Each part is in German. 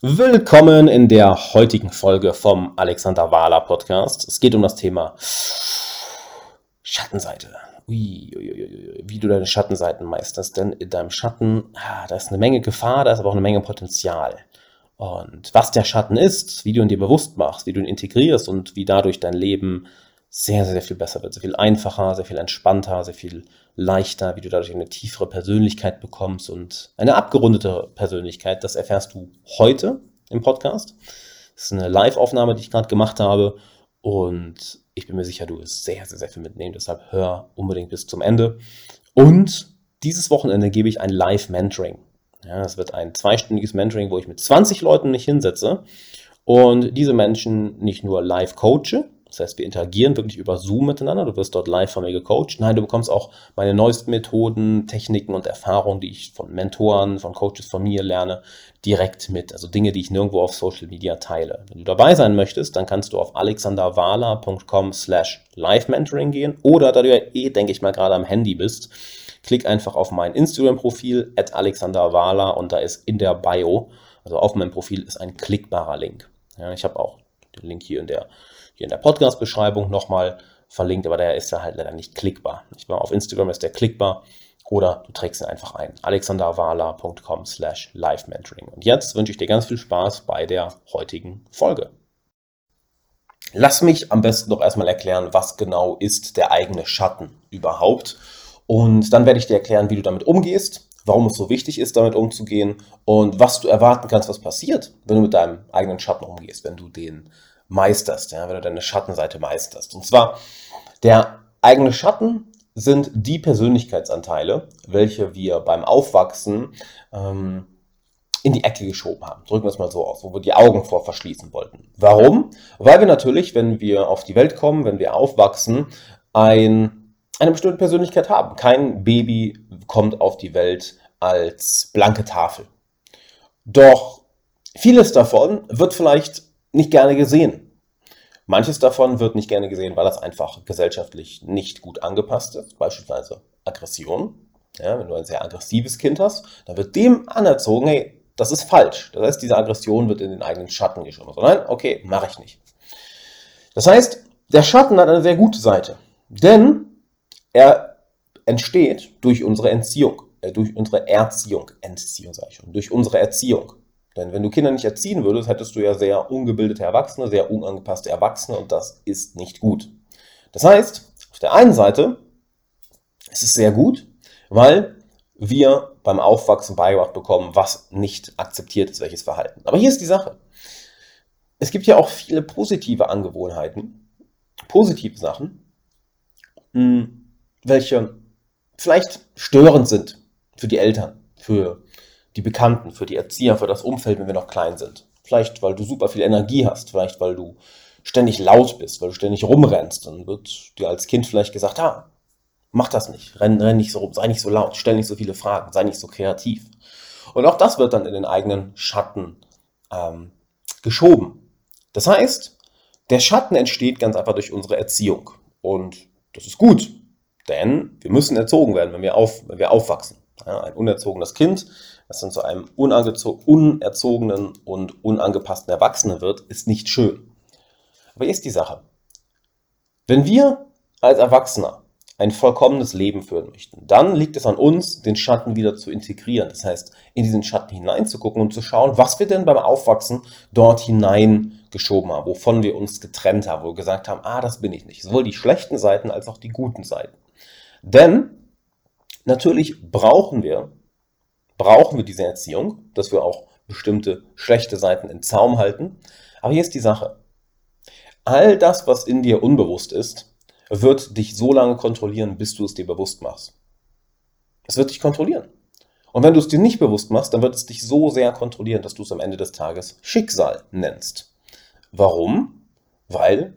Willkommen in der heutigen Folge vom Alexander Wahler Podcast. Es geht um das Thema Schattenseite. Ui, ui, ui, wie du deine Schattenseiten meisterst. Denn in deinem Schatten, ah, da ist eine Menge Gefahr, da ist aber auch eine Menge Potenzial. Und was der Schatten ist, wie du ihn dir bewusst machst, wie du ihn integrierst und wie dadurch dein Leben sehr, sehr, viel besser wird, sehr viel einfacher, sehr viel entspannter, sehr viel leichter, wie du dadurch eine tiefere Persönlichkeit bekommst und eine abgerundete Persönlichkeit. Das erfährst du heute im Podcast. Das ist eine Live-Aufnahme, die ich gerade gemacht habe und ich bin mir sicher, du wirst sehr, sehr, sehr viel mitnehmen. Deshalb hör unbedingt bis zum Ende. Und dieses Wochenende gebe ich ein Live-Mentoring. Ja, es wird ein zweistündiges Mentoring, wo ich mit 20 Leuten mich hinsetze und diese Menschen nicht nur live coache, das heißt, wir interagieren wirklich über Zoom miteinander. Du wirst dort live von mir gecoacht. Nein, du bekommst auch meine neuesten Methoden, Techniken und Erfahrungen, die ich von Mentoren, von Coaches von mir lerne, direkt mit. Also Dinge, die ich nirgendwo auf Social Media teile. Wenn du dabei sein möchtest, dann kannst du auf alexanderwala.com slash live-mentoring gehen. Oder da du ja eh, denke ich mal, gerade am Handy bist, klick einfach auf mein Instagram-Profil at alexanderwala und da ist in der Bio, also auf meinem Profil, ist ein klickbarer Link. Ja, ich habe auch den Link hier in der hier in der Podcast-Beschreibung nochmal verlinkt, aber der ist ja halt leider nicht klickbar. Nicht wahr? Auf Instagram ist der klickbar oder du trägst ihn einfach ein. alexanderwala.com slash live-mentoring. Und jetzt wünsche ich dir ganz viel Spaß bei der heutigen Folge. Lass mich am besten doch erstmal erklären, was genau ist der eigene Schatten überhaupt. Und dann werde ich dir erklären, wie du damit umgehst, warum es so wichtig ist, damit umzugehen und was du erwarten kannst, was passiert, wenn du mit deinem eigenen Schatten umgehst, wenn du den meisterst, ja, wenn du deine Schattenseite meisterst. Und zwar, der eigene Schatten sind die Persönlichkeitsanteile, welche wir beim Aufwachsen ähm, in die Ecke geschoben haben. Drücken wir es mal so aus, wo wir die Augen vor verschließen wollten. Warum? Weil wir natürlich, wenn wir auf die Welt kommen, wenn wir aufwachsen, ein, eine bestimmte Persönlichkeit haben. Kein Baby kommt auf die Welt als blanke Tafel. Doch vieles davon wird vielleicht nicht gerne gesehen. Manches davon wird nicht gerne gesehen, weil das einfach gesellschaftlich nicht gut angepasst ist, beispielsweise Aggression. Ja, wenn du ein sehr aggressives Kind hast, dann wird dem anerzogen, hey, das ist falsch. Das heißt, diese Aggression wird in den eigenen Schatten geschoben. So, nein, okay, mache ich nicht. Das heißt, der Schatten hat eine sehr gute Seite, denn er entsteht durch unsere Entziehung, äh, durch unsere Erziehung, Entziehung sage ich schon, durch unsere Erziehung. Denn wenn du Kinder nicht erziehen würdest, hättest du ja sehr ungebildete Erwachsene, sehr unangepasste Erwachsene und das ist nicht gut. Das heißt, auf der einen Seite ist es sehr gut, weil wir beim Aufwachsen beigebracht bekommen, was nicht akzeptiert ist, welches Verhalten. Aber hier ist die Sache. Es gibt ja auch viele positive Angewohnheiten, positive Sachen, hm, welche vielleicht störend sind für die Eltern, für die Bekannten, für die Erzieher, für das Umfeld, wenn wir noch klein sind. Vielleicht, weil du super viel Energie hast, vielleicht, weil du ständig laut bist, weil du ständig rumrennst. Dann wird dir als Kind vielleicht gesagt, ah, mach das nicht, renn, renn nicht so rum, sei nicht so laut, stell nicht so viele Fragen, sei nicht so kreativ. Und auch das wird dann in den eigenen Schatten ähm, geschoben. Das heißt, der Schatten entsteht ganz einfach durch unsere Erziehung. Und das ist gut, denn wir müssen erzogen werden, wenn wir, auf, wenn wir aufwachsen. Ja, ein unerzogenes Kind das dann zu einem unerzogenen und unangepassten Erwachsenen wird, ist nicht schön. Aber hier ist die Sache. Wenn wir als Erwachsener ein vollkommenes Leben führen möchten, dann liegt es an uns, den Schatten wieder zu integrieren. Das heißt, in diesen Schatten hineinzugucken und zu schauen, was wir denn beim Aufwachsen dort hineingeschoben haben, wovon wir uns getrennt haben, wo wir gesagt haben, ah, das bin ich nicht. Sowohl die schlechten Seiten als auch die guten Seiten. Denn natürlich brauchen wir brauchen wir diese Erziehung, dass wir auch bestimmte schlechte Seiten in Zaum halten. Aber hier ist die Sache. All das, was in dir unbewusst ist, wird dich so lange kontrollieren, bis du es dir bewusst machst. Es wird dich kontrollieren. Und wenn du es dir nicht bewusst machst, dann wird es dich so sehr kontrollieren, dass du es am Ende des Tages Schicksal nennst. Warum? Weil,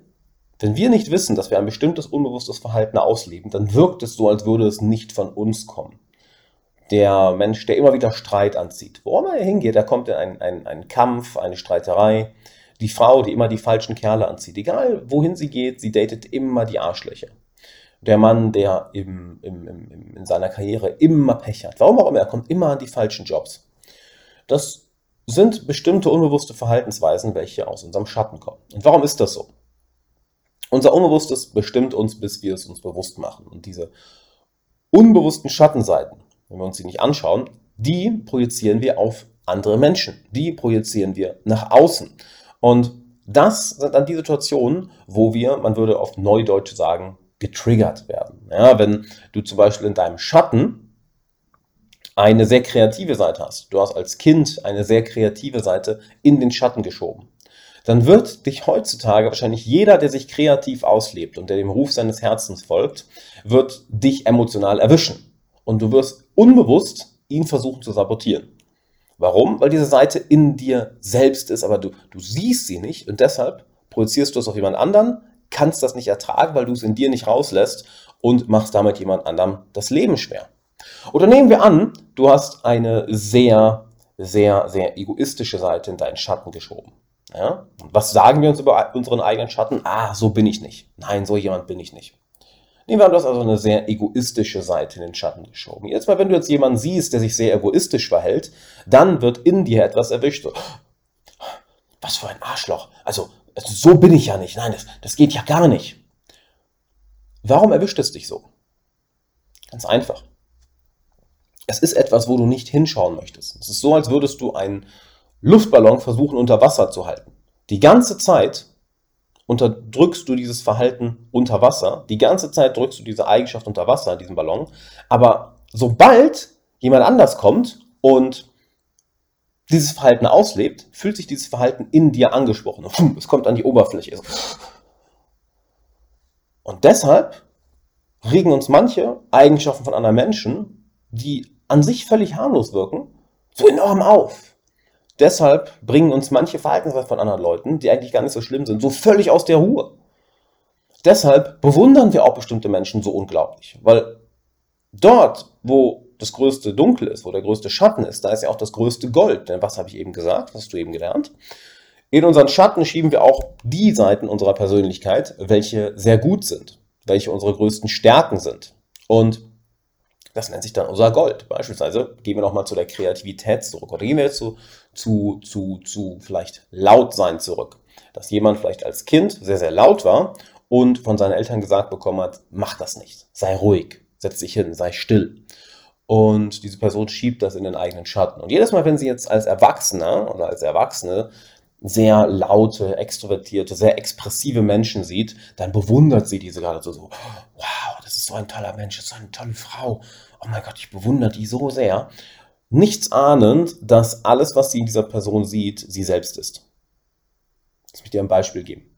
wenn wir nicht wissen, dass wir ein bestimmtes unbewusstes Verhalten ausleben, dann wirkt es so, als würde es nicht von uns kommen der Mensch, der immer wieder Streit anzieht. Wo immer er hingeht, da kommt ein, ein, ein Kampf, eine Streiterei. Die Frau, die immer die falschen Kerle anzieht. Egal wohin sie geht, sie datet immer die Arschlöcher. Der Mann, der im, im, im, in seiner Karriere immer Pech hat. Warum auch immer, er kommt immer an die falschen Jobs. Das sind bestimmte unbewusste Verhaltensweisen, welche aus unserem Schatten kommen. Und warum ist das so? Unser Unbewusstes bestimmt uns, bis wir es uns bewusst machen. Und diese unbewussten Schattenseiten, wenn wir uns sie nicht anschauen, die projizieren wir auf andere Menschen. Die projizieren wir nach außen. Und das sind dann die Situationen, wo wir, man würde auf Neudeutsch sagen, getriggert werden. Ja, wenn du zum Beispiel in deinem Schatten eine sehr kreative Seite hast, du hast als Kind eine sehr kreative Seite in den Schatten geschoben, dann wird dich heutzutage wahrscheinlich jeder, der sich kreativ auslebt und der dem Ruf seines Herzens folgt, wird dich emotional erwischen. Und du wirst unbewusst ihn versuchen zu sabotieren. Warum? Weil diese Seite in dir selbst ist, aber du, du siehst sie nicht und deshalb projizierst du es auf jemand anderen, kannst das nicht ertragen, weil du es in dir nicht rauslässt und machst damit jemand anderem das Leben schwer. Oder nehmen wir an, du hast eine sehr, sehr, sehr egoistische Seite in deinen Schatten geschoben. Ja? was sagen wir uns über unseren eigenen Schatten? Ah, so bin ich nicht. Nein, so jemand bin ich nicht. Nehmen wir an, du hast also eine sehr egoistische Seite in den Schatten geschoben. Jetzt mal, wenn du jetzt jemanden siehst, der sich sehr egoistisch verhält, dann wird in dir etwas erwischt. So, was für ein Arschloch. Also, also, so bin ich ja nicht. Nein, das, das geht ja gar nicht. Warum erwischt es dich so? Ganz einfach. Es ist etwas, wo du nicht hinschauen möchtest. Es ist so, als würdest du einen Luftballon versuchen unter Wasser zu halten. Die ganze Zeit unterdrückst du dieses Verhalten unter Wasser, die ganze Zeit drückst du diese Eigenschaft unter Wasser, diesen Ballon, aber sobald jemand anders kommt und dieses Verhalten auslebt, fühlt sich dieses Verhalten in dir angesprochen. Es kommt an die Oberfläche. Und deshalb regen uns manche Eigenschaften von anderen Menschen, die an sich völlig harmlos wirken, so enorm auf. Deshalb bringen uns manche Verhaltensweisen von anderen Leuten, die eigentlich gar nicht so schlimm sind, so völlig aus der Ruhe. Deshalb bewundern wir auch bestimmte Menschen so unglaublich, weil dort, wo das größte Dunkel ist, wo der größte Schatten ist, da ist ja auch das größte Gold. Denn was habe ich eben gesagt? Was hast du eben gelernt? In unseren Schatten schieben wir auch die Seiten unserer Persönlichkeit, welche sehr gut sind, welche unsere größten Stärken sind. Und das nennt sich dann unser Gold. Beispielsweise gehen wir nochmal zu der Kreativität zurück. Oder gehen wir jetzt zu, zu, zu, zu vielleicht laut sein zurück. Dass jemand vielleicht als Kind sehr, sehr laut war und von seinen Eltern gesagt bekommen hat, mach das nicht, sei ruhig, setz dich hin, sei still. Und diese Person schiebt das in den eigenen Schatten. Und jedes Mal, wenn sie jetzt als Erwachsener oder als Erwachsene sehr laute, extrovertierte, sehr expressive Menschen sieht, dann bewundert sie diese gerade so, so, wow, das ist so ein toller Mensch, das ist so eine tolle Frau. Oh mein Gott, ich bewundere die so sehr. Nichts ahnend, dass alles, was sie in dieser Person sieht, sie selbst ist. Lass mich dir ein Beispiel geben.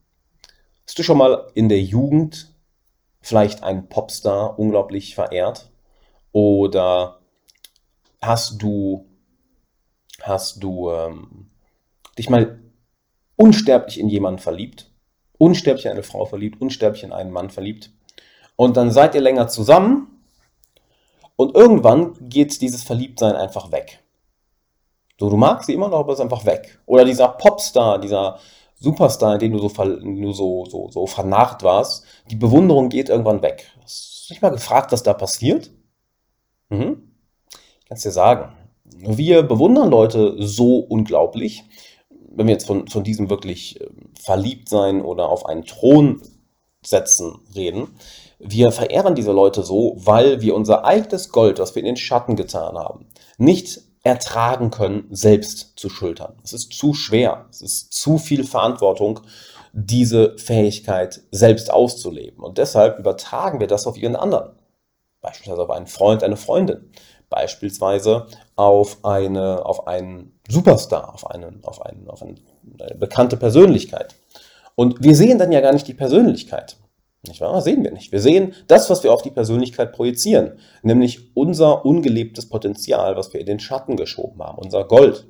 Hast du schon mal in der Jugend vielleicht einen Popstar unglaublich verehrt? Oder hast du, hast du ähm, dich mal unsterblich in jemanden verliebt, unsterblich in eine Frau verliebt, unsterblich in einen Mann verliebt. Und dann seid ihr länger zusammen und irgendwann geht dieses Verliebtsein einfach weg. So, du magst sie immer noch, aber es ist einfach weg. Oder dieser Popstar, dieser Superstar, in den du so, du so, so, so vernarrt warst, die Bewunderung geht irgendwann weg. Hast du dich mal gefragt, was da passiert? Mhm. Ich kann es dir sagen. Wir bewundern Leute so unglaublich, wenn wir jetzt von, von diesem wirklich äh, verliebt sein oder auf einen Thron setzen reden, wir verehren diese Leute so, weil wir unser eigenes Gold, was wir in den Schatten getan haben, nicht ertragen können, selbst zu schultern. Es ist zu schwer, es ist zu viel Verantwortung, diese Fähigkeit selbst auszuleben. Und deshalb übertragen wir das auf ihren anderen. Beispielsweise auf einen Freund, eine Freundin beispielsweise auf, eine, auf einen Superstar, auf, einen, auf, einen, auf eine, bekannte Persönlichkeit. Und wir sehen dann ja gar nicht die Persönlichkeit. Nicht wahr? Sehen wir nicht. Wir sehen das, was wir auf die Persönlichkeit projizieren, nämlich unser ungelebtes Potenzial, was wir in den Schatten geschoben haben, unser Gold.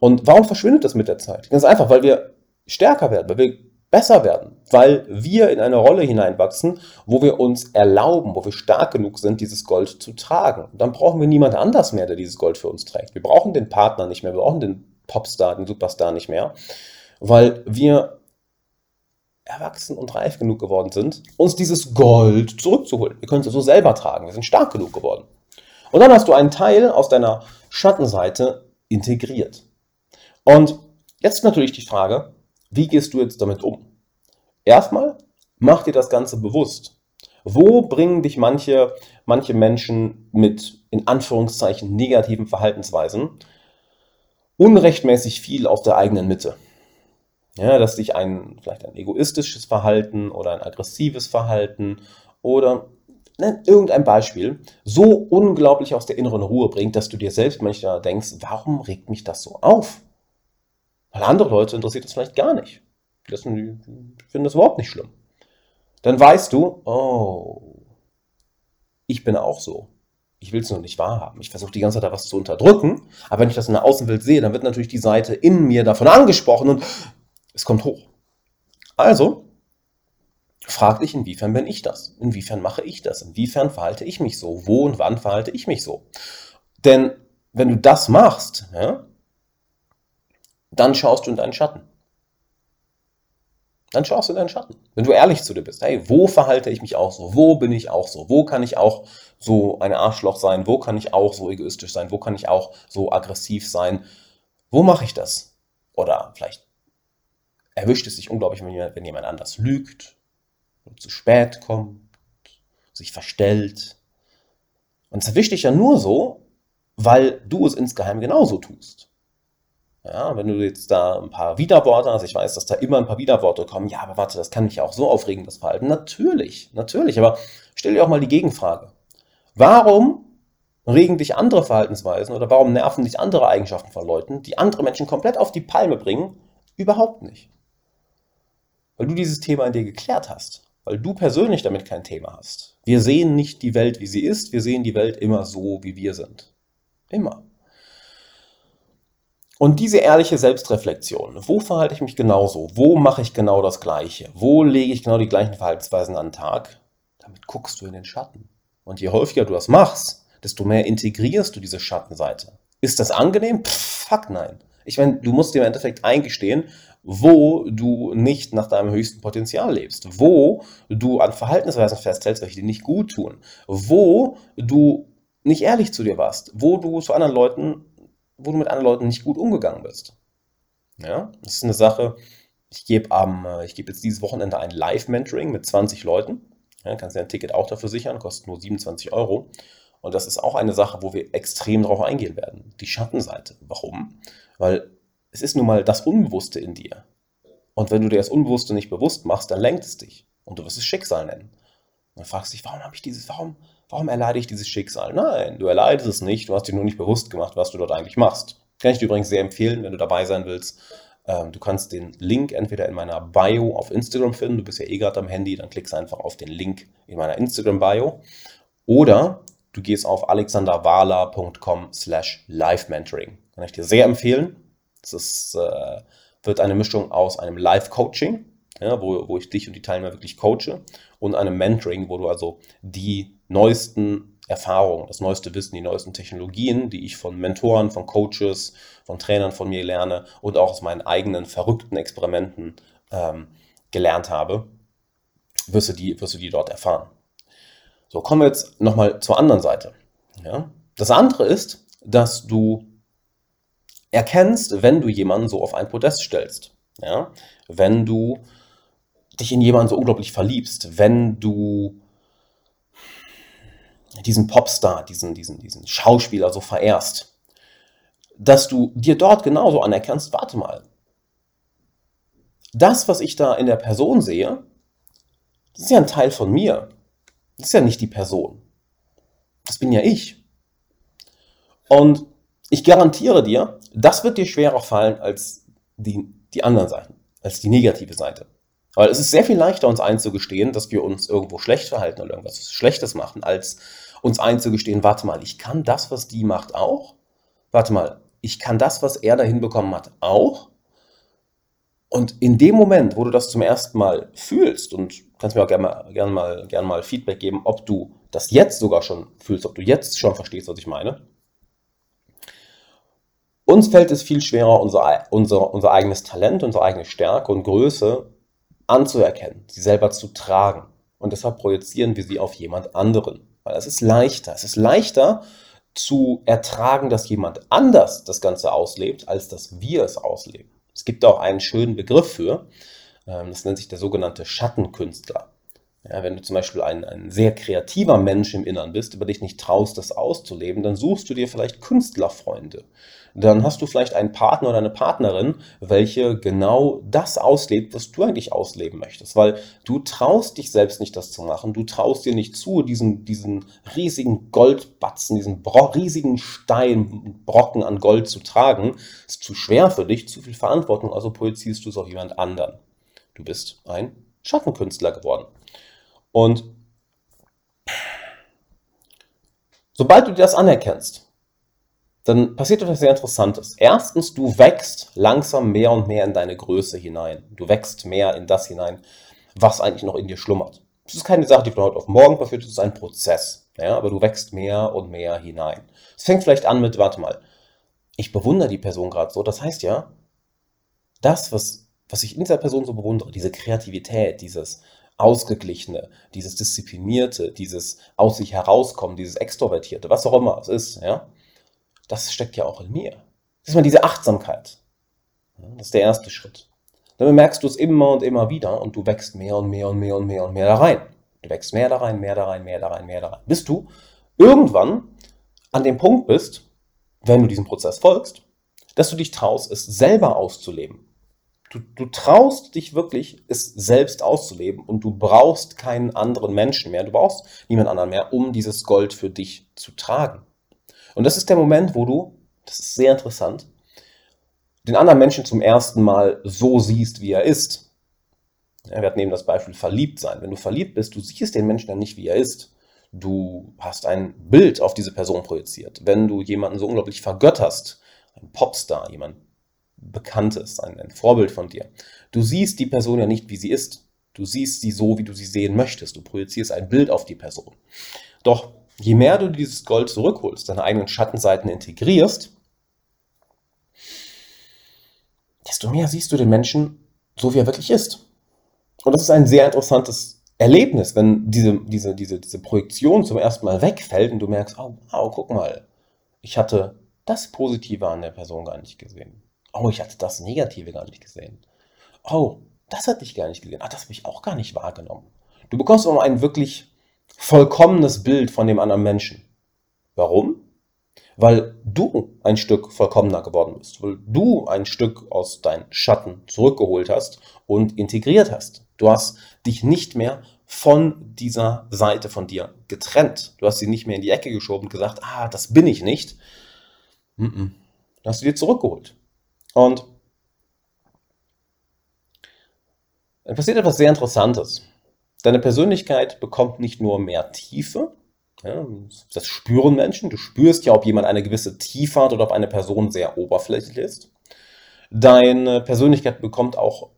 Und warum verschwindet das mit der Zeit? Ganz einfach, weil wir stärker werden, weil wir besser werden, weil wir in eine Rolle hineinwachsen, wo wir uns erlauben, wo wir stark genug sind, dieses Gold zu tragen. dann brauchen wir niemand anders mehr, der dieses Gold für uns trägt. Wir brauchen den Partner nicht mehr, wir brauchen den Popstar, den Superstar nicht mehr, weil wir erwachsen und reif genug geworden sind, uns dieses Gold zurückzuholen. Wir können es so selber tragen, wir sind stark genug geworden. Und dann hast du einen Teil aus deiner Schattenseite integriert. Und jetzt natürlich die Frage, wie gehst du jetzt damit um? Erstmal, mach dir das Ganze bewusst. Wo bringen dich manche, manche Menschen mit in Anführungszeichen negativen Verhaltensweisen unrechtmäßig viel aus der eigenen Mitte? Ja, dass dich ein, vielleicht ein egoistisches Verhalten oder ein aggressives Verhalten oder ne, irgendein Beispiel so unglaublich aus der inneren Ruhe bringt, dass du dir selbst manchmal denkst, warum regt mich das so auf? Weil andere Leute interessiert das vielleicht gar nicht. Die finden das überhaupt nicht schlimm. Dann weißt du, oh, ich bin auch so. Ich will es nur nicht wahrhaben. Ich versuche die ganze Zeit da was zu unterdrücken, aber wenn ich das in der Außenwelt sehe, dann wird natürlich die Seite in mir davon angesprochen und es kommt hoch. Also, frag dich, inwiefern bin ich das? Inwiefern mache ich das? Inwiefern verhalte ich mich so? Wo und wann verhalte ich mich so? Denn wenn du das machst, ja, dann schaust du in deinen Schatten. Dann schaust du in deinen Schatten. Wenn du ehrlich zu dir bist, hey, wo verhalte ich mich auch so? Wo bin ich auch so? Wo kann ich auch so ein Arschloch sein? Wo kann ich auch so egoistisch sein? Wo kann ich auch so aggressiv sein? Wo mache ich das? Oder vielleicht erwischt es sich unglaublich, wenn jemand anders lügt, zu spät kommt, sich verstellt. Und es erwischt dich ja nur so, weil du es insgeheim genauso tust. Ja, wenn du jetzt da ein paar Widerworte hast, ich weiß, dass da immer ein paar Widerworte kommen, ja, aber warte, das kann mich ja auch so aufregen, das Verhalten. Natürlich, natürlich, aber stell dir auch mal die Gegenfrage. Warum regen dich andere Verhaltensweisen oder warum nerven dich andere Eigenschaften von Leuten, die andere Menschen komplett auf die Palme bringen? Überhaupt nicht. Weil du dieses Thema in dir geklärt hast, weil du persönlich damit kein Thema hast. Wir sehen nicht die Welt, wie sie ist, wir sehen die Welt immer so, wie wir sind. Immer. Und diese ehrliche Selbstreflexion, wo verhalte ich mich genauso? Wo mache ich genau das Gleiche? Wo lege ich genau die gleichen Verhaltensweisen an den Tag? Damit guckst du in den Schatten. Und je häufiger du das machst, desto mehr integrierst du diese Schattenseite. Ist das angenehm? Pff, fuck nein. Ich meine, du musst dir im Endeffekt eingestehen, wo du nicht nach deinem höchsten Potenzial lebst, wo du an Verhaltensweisen festhältst, welche dir nicht gut tun, wo du nicht ehrlich zu dir warst, wo du zu anderen Leuten wo du mit anderen Leuten nicht gut umgegangen bist. Ja, das ist eine Sache. Ich gebe am, äh, ich gebe jetzt dieses Wochenende ein Live-Mentoring mit 20 Leuten. Ja, kannst dir ein Ticket auch dafür sichern, kostet nur 27 Euro. Und das ist auch eine Sache, wo wir extrem drauf eingehen werden. Die Schattenseite. Warum? Weil es ist nun mal das Unbewusste in dir. Und wenn du dir das Unbewusste nicht bewusst machst, dann lenkt es dich. Und du wirst es Schicksal nennen. Und dann fragst du dich, warum habe ich dieses, warum, warum erleide ich dieses Schicksal? Nein, du erleidest es nicht, du hast dir nur nicht bewusst gemacht, was du dort eigentlich machst. Kann ich dir übrigens sehr empfehlen, wenn du dabei sein willst. Ähm, du kannst den Link entweder in meiner Bio auf Instagram finden, du bist ja eh gerade am Handy, dann klickst einfach auf den Link in meiner Instagram-Bio. Oder du gehst auf alexanderwala.com slash live-mentoring. Kann ich dir sehr empfehlen. Das ist, äh, wird eine Mischung aus einem Live-Coaching, ja, wo, wo ich dich und die Teilnehmer wirklich coache, und einem Mentoring, wo du also die neuesten Erfahrungen, das neueste Wissen, die neuesten Technologien, die ich von Mentoren, von Coaches, von Trainern von mir lerne und auch aus meinen eigenen verrückten Experimenten ähm, gelernt habe, wirst du, die, wirst du die dort erfahren. So, kommen wir jetzt nochmal zur anderen Seite. Ja? Das andere ist, dass du erkennst, wenn du jemanden so auf ein Podest stellst. Ja? Wenn du dich in jemanden so unglaublich verliebst, wenn du diesen Popstar, diesen, diesen, diesen Schauspieler so verehrst, dass du dir dort genauso anerkennst, warte mal, das, was ich da in der Person sehe, das ist ja ein Teil von mir. Das ist ja nicht die Person. Das bin ja ich. Und ich garantiere dir, das wird dir schwerer fallen als die, die anderen Seiten, als die negative Seite. Weil es ist sehr viel leichter, uns einzugestehen, dass wir uns irgendwo schlecht verhalten oder irgendwas Schlechtes machen, als uns einzugestehen, warte mal, ich kann das, was die macht, auch. Warte mal, ich kann das, was er da hinbekommen hat, auch. Und in dem Moment, wo du das zum ersten Mal fühlst, und kannst mir auch gerne mal, gerne mal, gerne mal Feedback geben, ob du das jetzt sogar schon fühlst, ob du jetzt schon verstehst, was ich meine. Uns fällt es viel schwerer, unser, unser, unser eigenes Talent, unsere eigene Stärke und Größe anzuerkennen, sie selber zu tragen. Und deshalb projizieren wir sie auf jemand anderen. Weil es ist leichter. Es ist leichter, zu ertragen, dass jemand anders das Ganze auslebt, als dass wir es ausleben. Es gibt auch einen schönen Begriff für, ähm, das nennt sich der sogenannte Schattenkünstler. Ja, wenn du zum Beispiel ein, ein sehr kreativer Mensch im Innern bist, aber dich nicht traust, das auszuleben, dann suchst du dir vielleicht Künstlerfreunde. Dann hast du vielleicht einen Partner oder eine Partnerin, welche genau das auslebt, was du eigentlich ausleben möchtest. Weil du traust dich selbst nicht, das zu machen. Du traust dir nicht zu, diesen, diesen riesigen Goldbatzen, diesen riesigen Steinbrocken an Gold zu tragen. Ist zu schwer für dich, zu viel Verantwortung, also projizierst du es auf jemand anderen. Du bist ein Schattenkünstler geworden. Und sobald du das anerkennst, dann passiert etwas sehr Interessantes. Erstens, du wächst langsam mehr und mehr in deine Größe hinein. Du wächst mehr in das hinein, was eigentlich noch in dir schlummert. Das ist keine Sache, die von heute auf morgen passiert, das ist ein Prozess. Ja, aber du wächst mehr und mehr hinein. Es fängt vielleicht an mit, warte mal, ich bewundere die Person gerade so. Das heißt ja, das, was, was ich in dieser Person so bewundere, diese Kreativität, dieses Ausgeglichene, dieses Disziplinierte, dieses aus sich herauskommen, dieses Extrovertierte, was auch immer es ist, ja, das steckt ja auch in mir. Das ist mal diese Achtsamkeit. Das ist der erste Schritt. Dann bemerkst du es immer und immer wieder und du wächst mehr und mehr und mehr und mehr und mehr da rein. Du wächst mehr da rein, mehr da rein, mehr da rein, mehr da rein. Bis du irgendwann an dem Punkt bist, wenn du diesem Prozess folgst, dass du dich traust, es selber auszuleben. Du, du traust dich wirklich, es selbst auszuleben und du brauchst keinen anderen Menschen mehr, du brauchst niemand anderen mehr, um dieses Gold für dich zu tragen. Und das ist der Moment, wo du, das ist sehr interessant, den anderen Menschen zum ersten Mal so siehst, wie er ist. Ja, wir hatten das Beispiel verliebt sein. Wenn du verliebt bist, du siehst den Menschen dann nicht, wie er ist. Du hast ein Bild auf diese Person projiziert. Wenn du jemanden so unglaublich vergötterst, ein Popstar, jemand Bekanntes, ein, ein Vorbild von dir, du siehst die Person ja nicht, wie sie ist. Du siehst sie so, wie du sie sehen möchtest. Du projizierst ein Bild auf die Person. Doch je mehr du dieses Gold zurückholst, deine eigenen Schattenseiten integrierst, desto mehr siehst du den Menschen so, wie er wirklich ist. Und das ist ein sehr interessantes Erlebnis, wenn diese, diese, diese, diese Projektion zum ersten Mal wegfällt und du merkst, oh, wow, guck mal, ich hatte das Positive an der Person gar nicht gesehen. Oh, ich hatte das Negative gar nicht gesehen. Oh, das hatte ich gar nicht gesehen. Ah, das habe ich auch gar nicht wahrgenommen. Du bekommst auch einen wirklich vollkommenes Bild von dem anderen Menschen. Warum? Weil du ein Stück vollkommener geworden bist, weil du ein Stück aus deinen Schatten zurückgeholt hast und integriert hast. Du hast dich nicht mehr von dieser Seite von dir getrennt. Du hast sie nicht mehr in die Ecke geschoben und gesagt, ah, das bin ich nicht. Mm -mm. hast du dir zurückgeholt. Und dann passiert etwas sehr Interessantes. Deine Persönlichkeit bekommt nicht nur mehr Tiefe, ja, das spüren Menschen, du spürst ja, ob jemand eine gewisse Tiefe hat oder ob eine Person sehr oberflächlich ist. Deine Persönlichkeit bekommt auch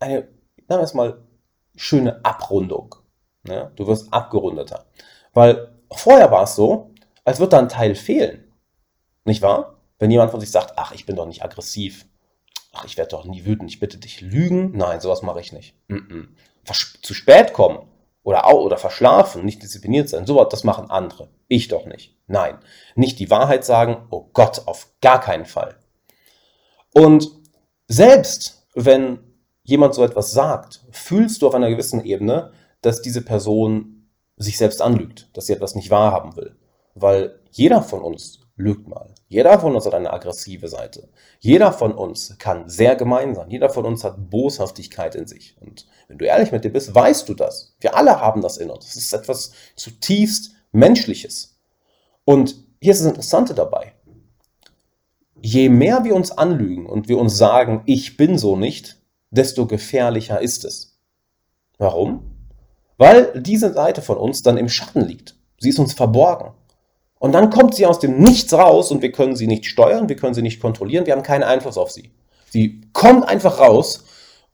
eine, sagen wir es mal, schöne Abrundung. Ja, du wirst abgerundeter. Weil vorher war es so, als würde da ein Teil fehlen. Nicht wahr? Wenn jemand von sich sagt, ach, ich bin doch nicht aggressiv. Ach, ich werde doch nie wütend, ich bitte dich lügen. Nein, sowas mache ich nicht. Mm -mm zu spät kommen oder, oder verschlafen, nicht diszipliniert sein, sowas, das machen andere. Ich doch nicht. Nein. Nicht die Wahrheit sagen, oh Gott, auf gar keinen Fall. Und selbst wenn jemand so etwas sagt, fühlst du auf einer gewissen Ebene, dass diese Person sich selbst anlügt, dass sie etwas nicht wahrhaben will. Weil jeder von uns lügt mal. Jeder von uns hat eine aggressive Seite. Jeder von uns kann sehr gemein sein. Jeder von uns hat Boshaftigkeit in sich. Und wenn du ehrlich mit dir bist, weißt du das. Wir alle haben das in uns. Es ist etwas zutiefst Menschliches. Und hier ist das Interessante dabei. Je mehr wir uns anlügen und wir uns sagen, ich bin so nicht, desto gefährlicher ist es. Warum? Weil diese Seite von uns dann im Schatten liegt. Sie ist uns verborgen. Und dann kommt sie aus dem Nichts raus und wir können sie nicht steuern, wir können sie nicht kontrollieren, wir haben keinen Einfluss auf sie. Sie kommt einfach raus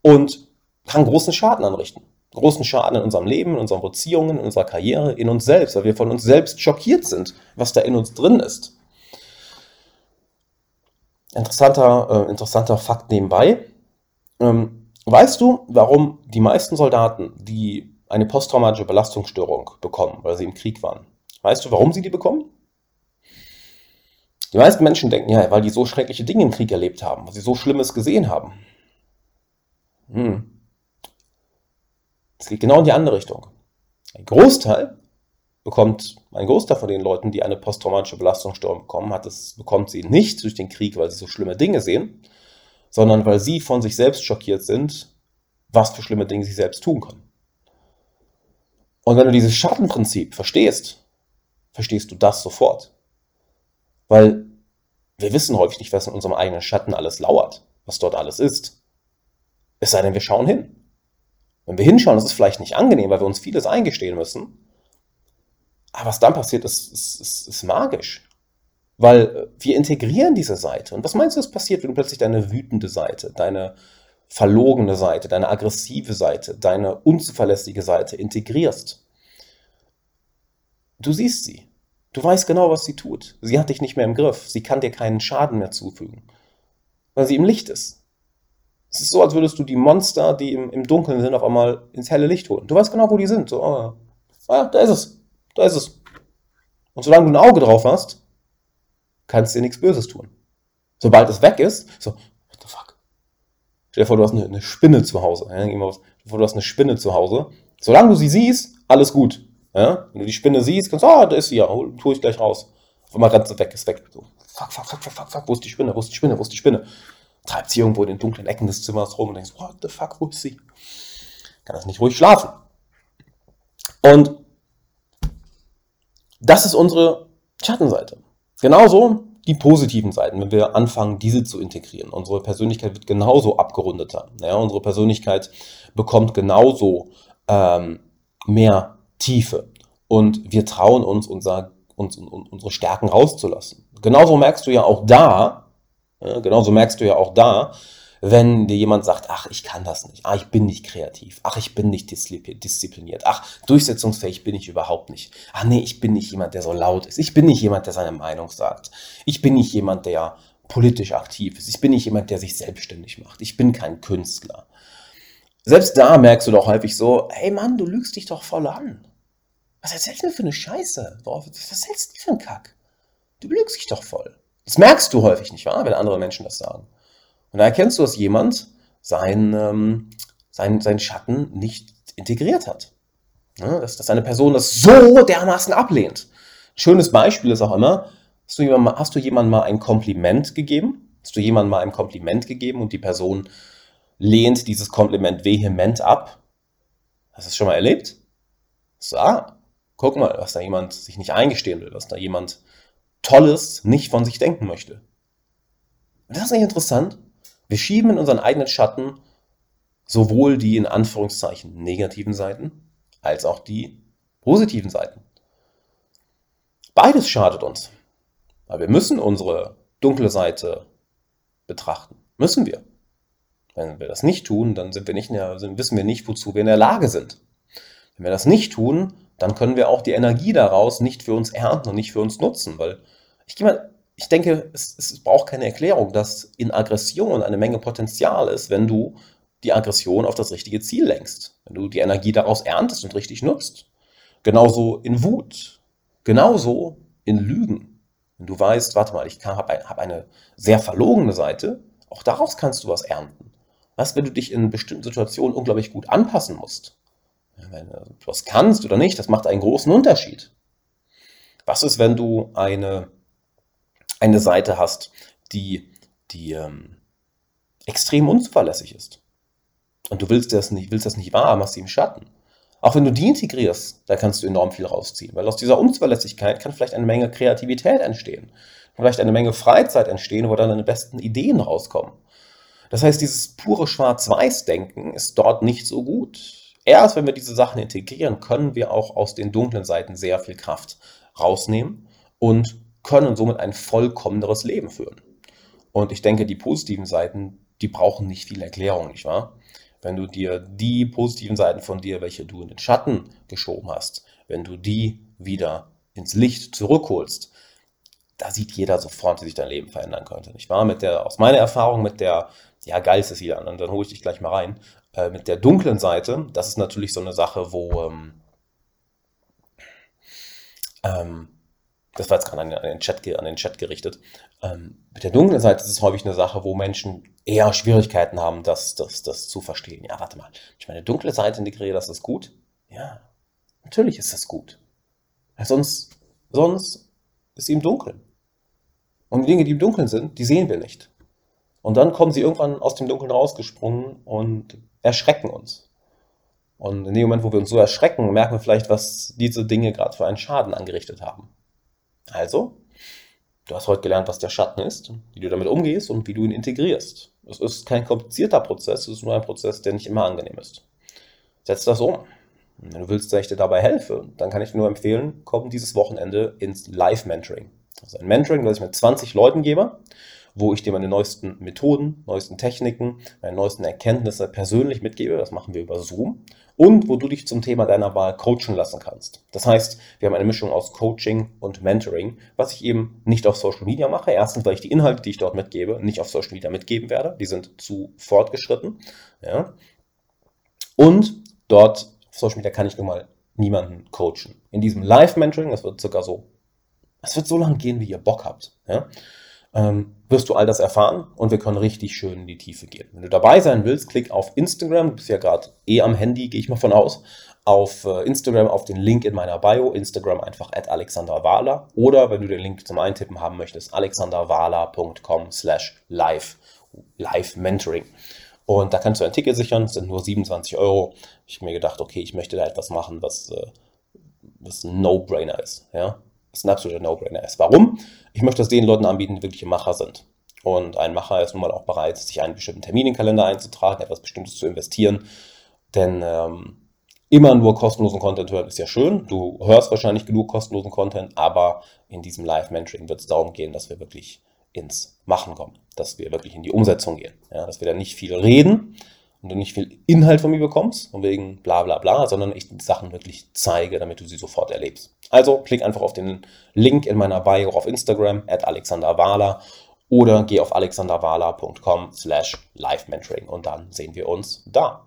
und kann großen Schaden anrichten. Großen Schaden in unserem Leben, in unseren Beziehungen, in unserer Karriere, in uns selbst, weil wir von uns selbst schockiert sind, was da in uns drin ist. Interessanter, äh, interessanter Fakt nebenbei. Ähm, weißt du, warum die meisten Soldaten, die eine posttraumatische Belastungsstörung bekommen, weil sie im Krieg waren, weißt du, warum sie die bekommen? Die meisten Menschen denken ja, weil die so schreckliche Dinge im Krieg erlebt haben, weil sie so Schlimmes gesehen haben. Hm. Es geht genau in die andere Richtung. Ein Großteil bekommt, ein Großteil von den Leuten, die eine posttraumatische Belastungsstörung bekommen, hat es, bekommt sie nicht durch den Krieg, weil sie so schlimme Dinge sehen, sondern weil sie von sich selbst schockiert sind, was für schlimme Dinge sie selbst tun können. Und wenn du dieses Schattenprinzip verstehst, verstehst du das sofort. Weil wir wissen häufig nicht, was in unserem eigenen Schatten alles lauert, was dort alles ist. Es sei denn, wir schauen hin. Wenn wir hinschauen, ist es vielleicht nicht angenehm, weil wir uns vieles eingestehen müssen. Aber was dann passiert, ist, ist, ist, ist magisch. Weil wir integrieren diese Seite. Und was meinst du, was passiert, wenn du plötzlich deine wütende Seite, deine verlogene Seite, deine aggressive Seite, deine unzuverlässige Seite integrierst? Du siehst sie. Du weißt genau, was sie tut. Sie hat dich nicht mehr im Griff. Sie kann dir keinen Schaden mehr zufügen. Weil sie im Licht ist. Es ist so, als würdest du die Monster, die im, im Dunkeln sind, auf einmal ins helle Licht holen. Du weißt genau, wo die sind. So, oh, ah, da ist es. Da ist es. Und solange du ein Auge drauf hast, kannst du dir nichts Böses tun. Sobald es weg ist, so, what the fuck? Stell dir vor, du hast eine, eine Spinne zu Hause. Ja, Stell dir vor, du hast eine Spinne zu Hause. Solange du sie siehst, alles gut. Ja? Wenn du die Spinne siehst, kannst du, ah, da ist sie ja, tue ich gleich raus. Auf einmal ganz weg, ist weg. So, fuck, fuck, fuck, fuck, fuck, fuck, wo ist die Spinne, wo ist die Spinne, wo ist die Spinne? Treibt sie irgendwo in den dunklen Ecken des Zimmers rum und denkst, what the fuck, wo ist sie? Kann das nicht ruhig schlafen. Und das ist unsere Schattenseite. Genauso die positiven Seiten, wenn wir anfangen, diese zu integrieren. Unsere Persönlichkeit wird genauso abgerundeter. Ja, unsere Persönlichkeit bekommt genauso ähm, mehr Tiefe. Und wir trauen uns, unser, uns, unsere Stärken rauszulassen. Genauso merkst du ja auch da, ja, genauso merkst du ja auch da, wenn dir jemand sagt, ach, ich kann das nicht, ach, ich bin nicht kreativ, ach, ich bin nicht diszipliniert, ach, durchsetzungsfähig bin ich überhaupt nicht, ach nee, ich bin nicht jemand, der so laut ist, ich bin nicht jemand, der seine Meinung sagt, ich bin nicht jemand, der politisch aktiv ist, ich bin nicht jemand, der sich selbstständig macht, ich bin kein Künstler. Selbst da merkst du doch häufig so, hey Mann, du lügst dich doch voll an. Was erzählst du denn für eine Scheiße? Was erzählst du für einen Kack? Du belügst dich doch voll. Das merkst du häufig nicht wahr, wenn andere Menschen das sagen. Und da erkennst du, dass jemand sein, ähm, sein, sein Schatten nicht integriert hat. Ja, dass, dass eine Person das so dermaßen ablehnt. Schönes Beispiel ist auch immer, hast du, jemandem, hast du jemandem mal ein Kompliment gegeben? Hast du jemandem mal ein Kompliment gegeben und die Person lehnt dieses Kompliment vehement ab? Hast du das schon mal erlebt? So, Guck mal, was da jemand sich nicht eingestehen will, was da jemand Tolles nicht von sich denken möchte. Und das ist nicht interessant. Wir schieben in unseren eigenen Schatten sowohl die in Anführungszeichen negativen Seiten als auch die positiven Seiten. Beides schadet uns. Aber wir müssen unsere dunkle Seite betrachten. Müssen wir. Wenn wir das nicht tun, dann sind wir nicht der, wissen wir nicht, wozu wir in der Lage sind. Wenn wir das nicht tun, dann können wir auch die Energie daraus nicht für uns ernten und nicht für uns nutzen. Weil ich, mal, ich denke, es, es braucht keine Erklärung, dass in Aggression eine Menge Potenzial ist, wenn du die Aggression auf das richtige Ziel lenkst. Wenn du die Energie daraus erntest und richtig nutzt. Genauso in Wut. Genauso in Lügen. Wenn du weißt, warte mal, ich habe ein, hab eine sehr verlogene Seite, auch daraus kannst du was ernten. Was, wenn du dich in bestimmten Situationen unglaublich gut anpassen musst? Wenn du was kannst oder nicht, das macht einen großen Unterschied. Was ist, wenn du eine, eine Seite hast, die, die ähm, extrem unzuverlässig ist? Und du willst das nicht, willst das nicht wahr, machst sie im Schatten. Auch wenn du die integrierst, da kannst du enorm viel rausziehen, weil aus dieser Unzuverlässigkeit kann vielleicht eine Menge Kreativität entstehen, vielleicht eine Menge Freizeit entstehen, wo dann deine besten Ideen rauskommen. Das heißt, dieses pure Schwarz-Weiß-Denken ist dort nicht so gut. Erst wenn wir diese Sachen integrieren, können wir auch aus den dunklen Seiten sehr viel Kraft rausnehmen und können somit ein vollkommeneres Leben führen. Und ich denke, die positiven Seiten, die brauchen nicht viel Erklärung, nicht wahr? Wenn du dir die positiven Seiten von dir, welche du in den Schatten geschoben hast, wenn du die wieder ins Licht zurückholst, da sieht jeder sofort, wie sich dein Leben verändern könnte, nicht wahr? Mit der, aus meiner Erfahrung mit der, ja, geil ist es hier, dann, dann hole ich dich gleich mal rein, äh, mit der dunklen Seite, das ist natürlich so eine Sache, wo ähm, ähm, das war jetzt gerade an, den Chat, an den Chat gerichtet. Ähm, mit der dunklen Seite ist es häufig eine Sache, wo Menschen eher Schwierigkeiten haben, das, das, das zu verstehen. Ja, warte mal, ich meine dunkle Seite integriere, das ist gut? Ja, natürlich ist das gut. Ja, sonst, sonst ist sie im Dunkeln. Und die Dinge, die im Dunkeln sind, die sehen wir nicht. Und dann kommen sie irgendwann aus dem Dunkeln rausgesprungen und erschrecken uns. Und in dem Moment, wo wir uns so erschrecken, merken wir vielleicht, was diese Dinge gerade für einen Schaden angerichtet haben. Also, du hast heute gelernt, was der Schatten ist, wie du damit umgehst und wie du ihn integrierst. Es ist kein komplizierter Prozess, es ist nur ein Prozess, der nicht immer angenehm ist. Setz das um. Wenn du willst, dass ich dir dabei helfe, dann kann ich dir nur empfehlen, komm dieses Wochenende ins Live-Mentoring. Also ein Mentoring, das ich mit 20 Leuten gebe, wo ich dir meine neuesten Methoden, neuesten Techniken, meine neuesten Erkenntnisse persönlich mitgebe. Das machen wir über Zoom. Und wo du dich zum Thema deiner Wahl coachen lassen kannst. Das heißt, wir haben eine Mischung aus Coaching und Mentoring, was ich eben nicht auf Social Media mache. Erstens, weil ich die Inhalte, die ich dort mitgebe, nicht auf Social Media mitgeben werde. Die sind zu fortgeschritten. Ja. Und dort auf Social Media kann ich nun mal niemanden coachen. In diesem Live-Mentoring, das wird circa so, es wird so lange gehen, wie ihr Bock habt. Ja ähm, wirst du all das erfahren und wir können richtig schön in die Tiefe gehen. Wenn du dabei sein willst, klick auf Instagram, du bist ja gerade eh am Handy, gehe ich mal von aus, auf äh, Instagram auf den Link in meiner Bio, Instagram einfach at Alexander Wahler oder wenn du den Link zum Eintippen haben möchtest, alexanderwahler.com slash live, live Mentoring. Und da kannst du ein Ticket sichern, es sind nur 27 Euro. Ich habe mir gedacht, okay, ich möchte da etwas machen, was, äh, was ein No-Brainer ist. Ja? Ist ein absoluter No-Brainer ist. Warum? Ich möchte das den Leuten anbieten, die wirkliche Macher sind. Und ein Macher ist nun mal auch bereit, sich einen bestimmten Termin in den Kalender einzutragen, etwas Bestimmtes zu investieren. Denn ähm, immer nur kostenlosen Content hören ist ja schön. Du hörst wahrscheinlich genug kostenlosen Content, aber in diesem Live-Mentoring wird es darum gehen, dass wir wirklich ins Machen kommen, dass wir wirklich in die Umsetzung gehen. Ja, dass wir da nicht viel reden, und du nicht viel Inhalt von mir bekommst, von wegen bla bla bla, sondern ich die Sachen wirklich zeige, damit du sie sofort erlebst. Also klick einfach auf den Link in meiner Bio auf Instagram, at alexanderwahler oder geh auf alexanderwahler.com slash live mentoring und dann sehen wir uns da.